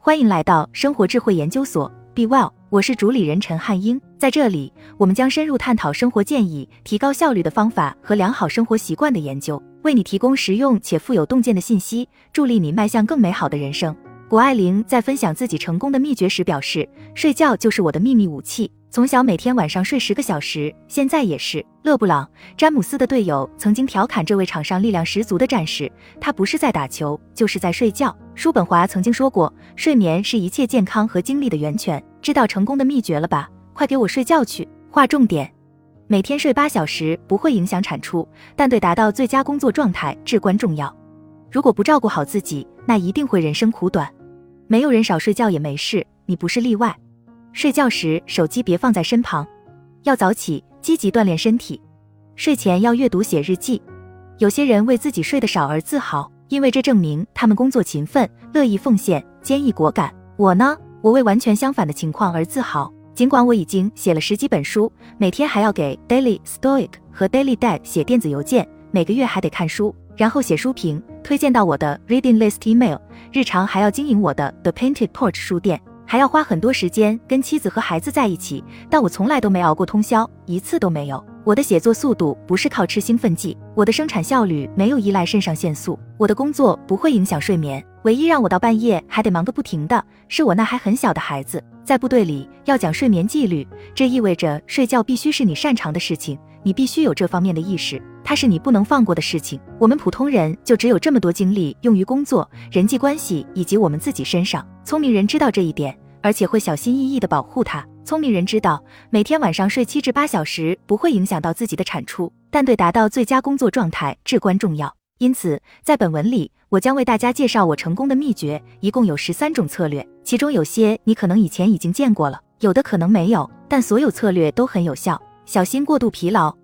欢迎来到生活智慧研究所，Be Well，我是主理人陈汉英。在这里，我们将深入探讨生活建议、提高效率的方法和良好生活习惯的研究，为你提供实用且富有洞见的信息，助力你迈向更美好的人生。谷爱凌在分享自己成功的秘诀时表示：“睡觉就是我的秘密武器。”从小每天晚上睡十个小时，现在也是。勒布朗·詹姆斯的队友曾经调侃这位场上力量十足的战士，他不是在打球，就是在睡觉。叔本华曾经说过，睡眠是一切健康和精力的源泉。知道成功的秘诀了吧？快给我睡觉去！划重点：每天睡八小时不会影响产出，但对达到最佳工作状态至关重要。如果不照顾好自己，那一定会人生苦短。没有人少睡觉也没事，你不是例外。睡觉时手机别放在身旁，要早起，积极锻炼身体。睡前要阅读写日记。有些人为自己睡得少而自豪，因为这证明他们工作勤奋、乐意奉献、坚毅果敢。我呢，我为完全相反的情况而自豪。尽管我已经写了十几本书，每天还要给 Daily Stoic 和 Daily Dad 写电子邮件，每个月还得看书，然后写书评，推荐到我的 Reading List Email。日常还要经营我的 The Painted Porch 书店。还要花很多时间跟妻子和孩子在一起，但我从来都没熬过通宵，一次都没有。我的写作速度不是靠吃兴奋剂，我的生产效率没有依赖肾上腺素，我的工作不会影响睡眠。唯一让我到半夜还得忙个不停的是我那还很小的孩子。在部队里要讲睡眠纪律，这意味着睡觉必须是你擅长的事情，你必须有这方面的意识，它是你不能放过的事情。我们普通人就只有这么多精力用于工作、人际关系以及我们自己身上。聪明人知道这一点，而且会小心翼翼地保护它。聪明人知道，每天晚上睡七至八小时不会影响到自己的产出，但对达到最佳工作状态至关重要。因此，在本文里，我将为大家介绍我成功的秘诀，一共有十三种策略，其中有些你可能以前已经见过了，有的可能没有，但所有策略都很有效。小心过度疲劳。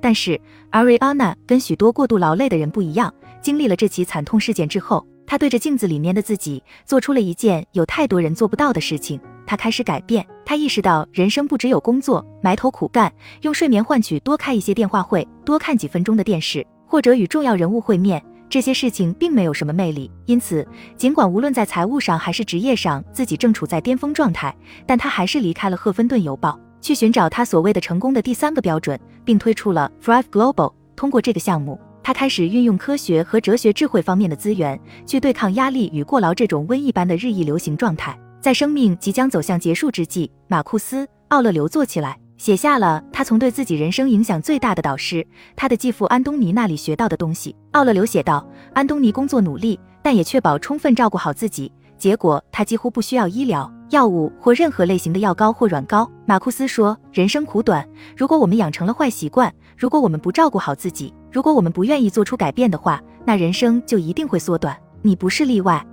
但是，Ariana 跟许多过度劳累的人不一样，经历了这起惨痛事件之后。她对着镜子里面的自己，做出了一件有太多人做不到的事情。她开始改变，她意识到人生不只有工作，埋头苦干，用睡眠换取多开一些电话会，多看几分钟的电视，或者与重要人物会面。这些事情并没有什么魅力。因此，尽管无论在财务上还是职业上自己正处在巅峰状态，但他还是离开了赫芬顿邮报，去寻找他所谓的成功的第三个标准，并推出了 Thrive Global。通过这个项目。他开始运用科学和哲学智慧方面的资源，去对抗压力与过劳这种瘟疫般的日益流行状态。在生命即将走向结束之际，马库斯·奥勒留坐起来，写下了他从对自己人生影响最大的导师他的继父安东尼那里学到的东西。奥勒留写道：“安东尼工作努力，但也确保充分照顾好自己，结果他几乎不需要医疗。”药物或任何类型的药膏或软膏。马库斯说：“人生苦短，如果我们养成了坏习惯，如果我们不照顾好自己，如果我们不愿意做出改变的话，那人生就一定会缩短。你不是例外。”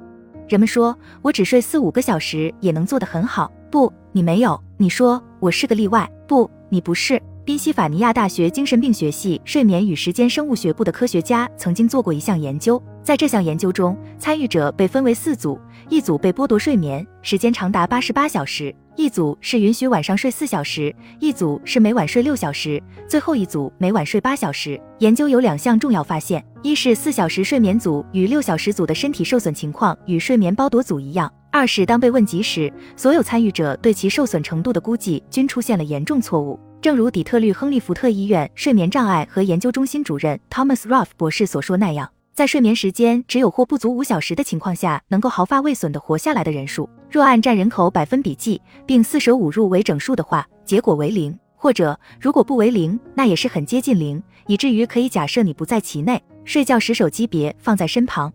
人们说：“我只睡四五个小时也能做得很好。”不，你没有。你说我是个例外。不，你不是。宾夕法尼亚大学精神病学系睡眠与时间生物学部的科学家曾经做过一项研究，在这项研究中，参与者被分为四组。一组被剥夺睡眠时间长达八十八小时，一组是允许晚上睡四小时，一组是每晚睡六小时，最后一组每晚睡八小时。研究有两项重要发现：一是四小时睡眠组与六小时组的身体受损情况与睡眠剥夺组一样；二是当被问及时，所有参与者对其受损程度的估计均出现了严重错误。正如底特律亨利福特医院睡眠障碍和研究中心主任 Thomas Ruff 博士所说那样。在睡眠时间只有或不足五小时的情况下，能够毫发未损的活下来的人数，若按占人口百分比计，并四舍五入为整数的话，结果为零；或者如果不为零，那也是很接近零，以至于可以假设你不在其内。睡觉时手机别放在身旁。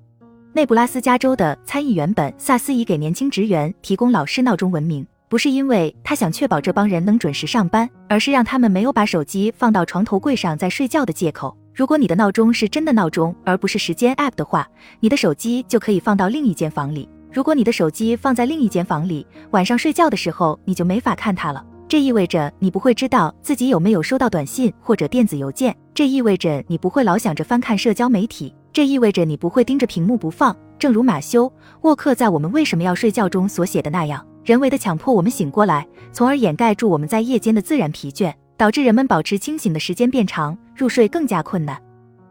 内布拉斯加州的参议员本萨斯以给年轻职员提供老式闹钟闻名，不是因为他想确保这帮人能准时上班，而是让他们没有把手机放到床头柜上再睡觉的借口。如果你的闹钟是真的闹钟，而不是时间 app 的话，你的手机就可以放到另一间房里。如果你的手机放在另一间房里，晚上睡觉的时候你就没法看它了。这意味着你不会知道自己有没有收到短信或者电子邮件。这意味着你不会老想着翻看社交媒体。这意味着你不会盯着屏幕不放。正如马修·沃克在《我们为什么要睡觉》中所写的那样，人为的强迫我们醒过来，从而掩盖住我们在夜间的自然疲倦。导致人们保持清醒的时间变长，入睡更加困难。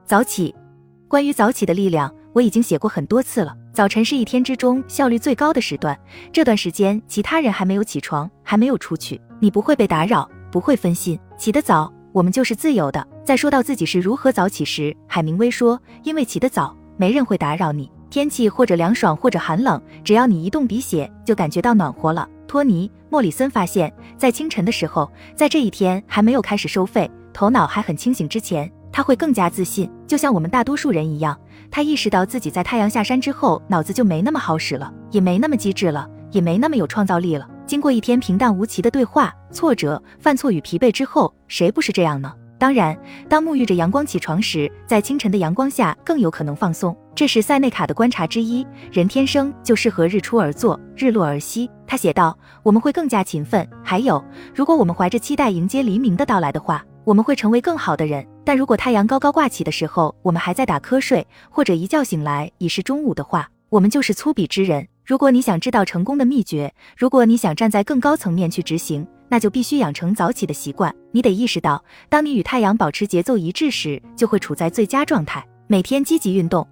早起，关于早起的力量，我已经写过很多次了。早晨是一天之中效率最高的时段，这段时间其他人还没有起床，还没有出去，你不会被打扰，不会分心。起得早，我们就是自由的。在说到自己是如何早起时，海明威说：“因为起得早，没人会打扰你。天气或者凉爽或者寒冷，只要你一动笔写，就感觉到暖和了。”托尼·莫里森发现，在清晨的时候，在这一天还没有开始收费，头脑还很清醒之前，他会更加自信，就像我们大多数人一样。他意识到自己在太阳下山之后，脑子就没那么好使了，也没那么机智了，也没那么有创造力了。经过一天平淡无奇的对话、挫折、犯错与疲惫之后，谁不是这样呢？当然，当沐浴着阳光起床时，在清晨的阳光下更有可能放松。这是塞内卡的观察之一。人天生就适合日出而作，日落而息。他写道：“我们会更加勤奋。还有，如果我们怀着期待迎接黎明的到来的话。”我们会成为更好的人，但如果太阳高高挂起的时候，我们还在打瞌睡，或者一觉醒来已是中午的话，我们就是粗鄙之人。如果你想知道成功的秘诀，如果你想站在更高层面去执行，那就必须养成早起的习惯。你得意识到，当你与太阳保持节奏一致时，就会处在最佳状态。每天积极运动。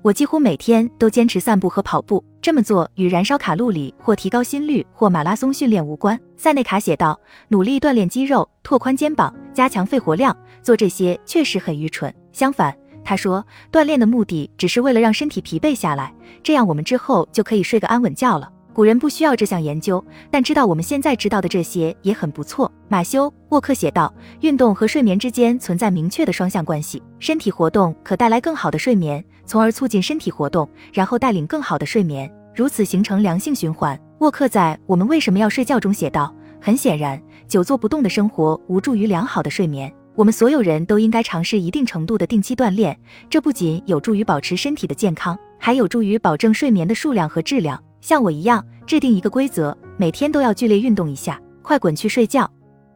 我几乎每天都坚持散步和跑步，这么做与燃烧卡路里或提高心率或马拉松训练无关。塞内卡写道：“努力锻炼肌肉，拓宽肩膀，加强肺活量，做这些确实很愚蠢。相反，他说，锻炼的目的只是为了让身体疲惫下来，这样我们之后就可以睡个安稳觉了。”古人不需要这项研究，但知道我们现在知道的这些也很不错。马修·沃克写道：“运动和睡眠之间存在明确的双向关系，身体活动可带来更好的睡眠，从而促进身体活动，然后带领更好的睡眠，如此形成良性循环。”沃克在《我们为什么要睡觉》中写道：“很显然，久坐不动的生活无助于良好的睡眠。我们所有人都应该尝试一定程度的定期锻炼，这不仅有助于保持身体的健康，还有助于保证睡眠的数量和质量。”像我一样制定一个规则，每天都要剧烈运动一下，快滚去睡觉。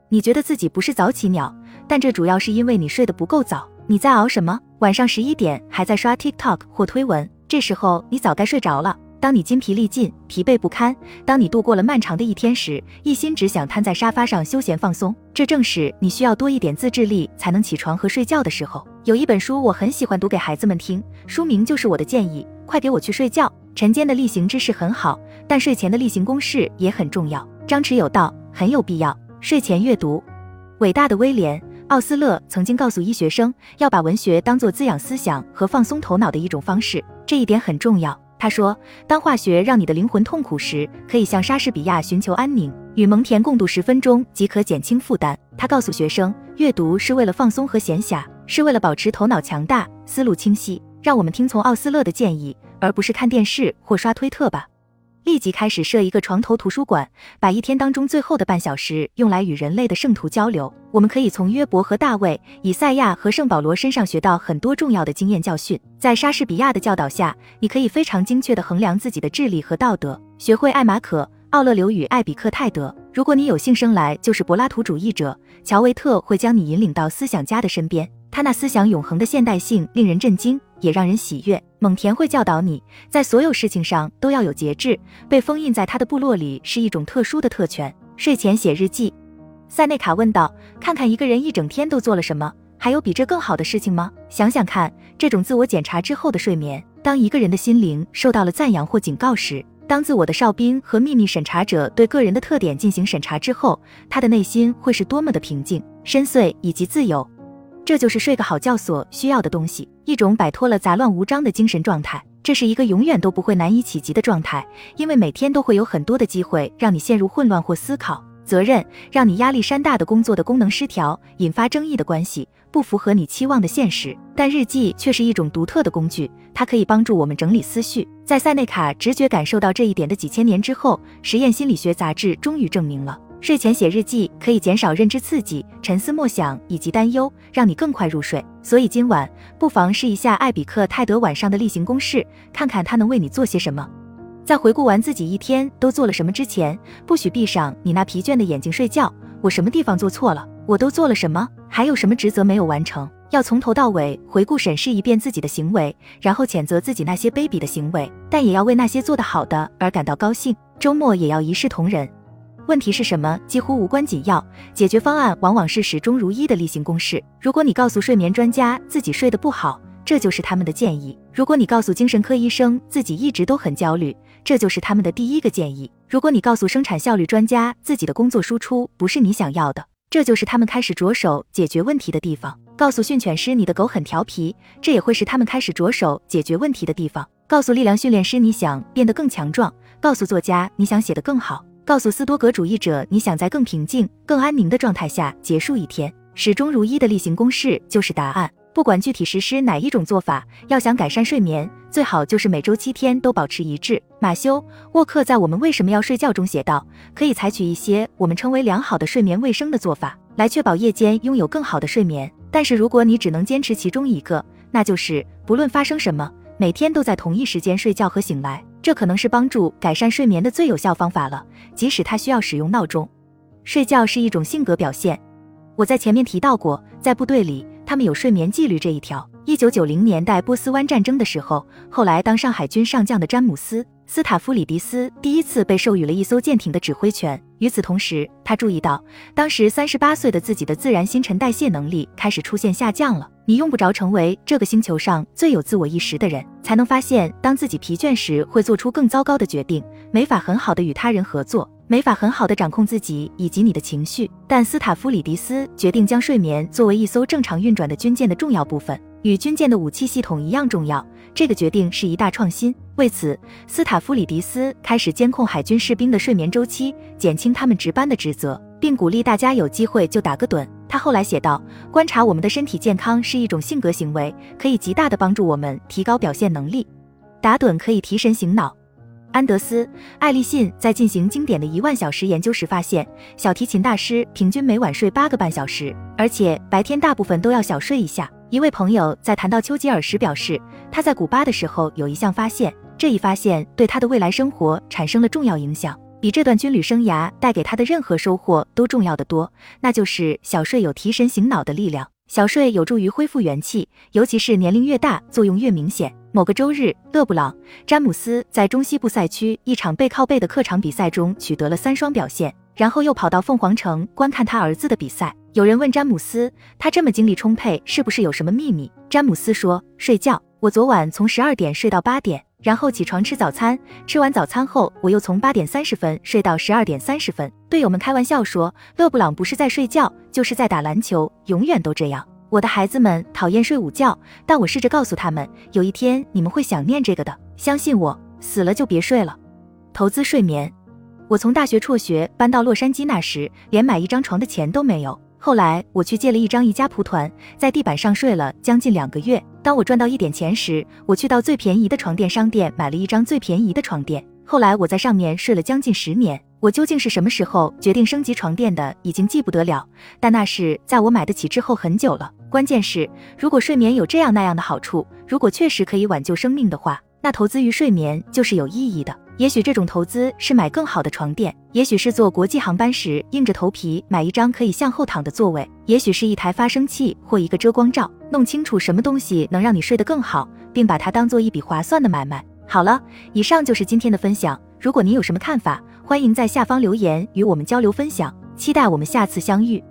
你觉得自己不是早起鸟，但这主要是因为你睡得不够早。你在熬什么？晚上十一点还在刷 TikTok 或推文，这时候你早该睡着了。当你筋疲力尽、疲惫不堪，当你度过了漫长的一天时，一心只想瘫在沙发上休闲放松，这正是你需要多一点自制力才能起床和睡觉的时候。有一本书我很喜欢读给孩子们听，书名就是我的建议：快给我去睡觉。晨间的例行知识很好，但睡前的例行公事也很重要。张弛有道，很有必要。睡前阅读。伟大的威廉·奥斯勒曾经告诉医学生，要把文学当做滋养思想和放松头脑的一种方式，这一点很重要。他说，当化学让你的灵魂痛苦时，可以向莎士比亚寻求安宁，与蒙恬共度十分钟即可减轻负担。他告诉学生，阅读是为了放松和闲暇，是为了保持头脑强大、思路清晰。让我们听从奥斯勒的建议。而不是看电视或刷推特吧。立即开始设一个床头图书馆，把一天当中最后的半小时用来与人类的圣徒交流。我们可以从约伯和大卫、以赛亚和圣保罗身上学到很多重要的经验教训。在莎士比亚的教导下，你可以非常精确地衡量自己的智力和道德。学会艾马可、奥勒留与艾比克泰德。如果你有幸生来就是柏拉图主义者，乔维特会将你引领到思想家的身边。他那思想永恒的现代性令人震惊，也让人喜悦。蒙恬会教导你在所有事情上都要有节制。被封印在他的部落里是一种特殊的特权。睡前写日记，塞内卡问道：“看看一个人一整天都做了什么，还有比这更好的事情吗？想想看，这种自我检查之后的睡眠，当一个人的心灵受到了赞扬或警告时，当自我的哨兵和秘密审查者对个人的特点进行审查之后，他的内心会是多么的平静、深邃以及自由。”这就是睡个好觉所需要的东西，一种摆脱了杂乱无章的精神状态。这是一个永远都不会难以企及的状态，因为每天都会有很多的机会让你陷入混乱或思考。责任让你压力山大的工作的功能失调，引发争议的关系，不符合你期望的现实。但日记却是一种独特的工具，它可以帮助我们整理思绪。在塞内卡直觉感受到这一点的几千年之后，实验心理学杂志终于证明了。睡前写日记可以减少认知刺激、沉思默想以及担忧，让你更快入睡。所以今晚不妨试一下艾比克泰德晚上的例行公事，看看他能为你做些什么。在回顾完自己一天都做了什么之前，不许闭上你那疲倦的眼睛睡觉。我什么地方做错了？我都做了什么？还有什么职责没有完成？要从头到尾回顾审视一遍自己的行为，然后谴责自己那些卑鄙的行为，但也要为那些做得好的而感到高兴。周末也要一视同仁。问题是什么几乎无关紧要，解决方案往往是始终如一的例行公事。如果你告诉睡眠专家自己睡得不好，这就是他们的建议。如果你告诉精神科医生自己一直都很焦虑，这就是他们的第一个建议。如果你告诉生产效率专家自己的工作输出不是你想要的，这就是他们开始着手解决问题的地方。告诉训犬师你的狗很调皮，这也会是他们开始着手解决问题的地方。告诉力量训练师你想变得更强壮，告诉作家你想写得更好，告诉斯多格主义者你想在更平静、更安宁的状态下结束一天。始终如一的例行公事就是答案。不管具体实施哪一种做法，要想改善睡眠，最好就是每周七天都保持一致。马修沃克在《我们为什么要睡觉》中写道，可以采取一些我们称为良好的睡眠卫生的做法，来确保夜间拥有更好的睡眠。但是如果你只能坚持其中一个，那就是不论发生什么，每天都在同一时间睡觉和醒来。这可能是帮助改善睡眠的最有效方法了，即使他需要使用闹钟。睡觉是一种性格表现。我在前面提到过，在部队里，他们有睡眠纪律这一条。一九九零年代波斯湾战争的时候，后来当上海军上将的詹姆斯·斯塔夫里迪斯第一次被授予了一艘舰艇的指挥权。与此同时，他注意到，当时三十八岁的自己的自然新陈代谢能力开始出现下降了。你用不着成为这个星球上最有自我意识的人，才能发现，当自己疲倦时，会做出更糟糕的决定，没法很好的与他人合作。没法很好的掌控自己以及你的情绪，但斯塔夫里迪斯决定将睡眠作为一艘正常运转的军舰的重要部分，与军舰的武器系统一样重要。这个决定是一大创新。为此，斯塔夫里迪斯开始监控海军士兵的睡眠周期，减轻他们值班的职责，并鼓励大家有机会就打个盹。他后来写道：“观察我们的身体健康是一种性格行为，可以极大的帮助我们提高表现能力。打盹可以提神醒脑。”安德斯·艾利信在进行经典的一万小时研究时发现，小提琴大师平均每晚睡八个半小时，而且白天大部分都要小睡一下。一位朋友在谈到丘吉尔时表示，他在古巴的时候有一项发现，这一发现对他的未来生活产生了重要影响，比这段军旅生涯带给他的任何收获都重要的多。那就是小睡有提神醒脑的力量，小睡有助于恢复元气，尤其是年龄越大，作用越明显。某个周日，勒布朗·詹姆斯在中西部赛区一场背靠背的客场比赛中取得了三双表现，然后又跑到凤凰城观看他儿子的比赛。有人问詹姆斯，他这么精力充沛，是不是有什么秘密？詹姆斯说：“睡觉。我昨晚从十二点睡到八点，然后起床吃早餐。吃完早餐后，我又从八点三十分睡到十二点三十分。”队友们开玩笑说，勒布朗不是在睡觉，就是在打篮球，永远都这样。我的孩子们讨厌睡午觉，但我试着告诉他们，有一天你们会想念这个的。相信我，死了就别睡了。投资睡眠。我从大学辍学搬到洛杉矶那时，连买一张床的钱都没有。后来我去借了一张宜家蒲团，在地板上睡了将近两个月。当我赚到一点钱时，我去到最便宜的床垫商店买了一张最便宜的床垫。后来我在上面睡了将近十年。我究竟是什么时候决定升级床垫的，已经记不得了。但那是在我买得起之后很久了。关键是，如果睡眠有这样那样的好处，如果确实可以挽救生命的话，那投资于睡眠就是有意义的。也许这种投资是买更好的床垫，也许是坐国际航班时硬着头皮买一张可以向后躺的座位，也许是一台发声器或一个遮光罩。弄清楚什么东西能让你睡得更好，并把它当做一笔划算的买卖。好了，以上就是今天的分享。如果您有什么看法，欢迎在下方留言与我们交流分享，期待我们下次相遇。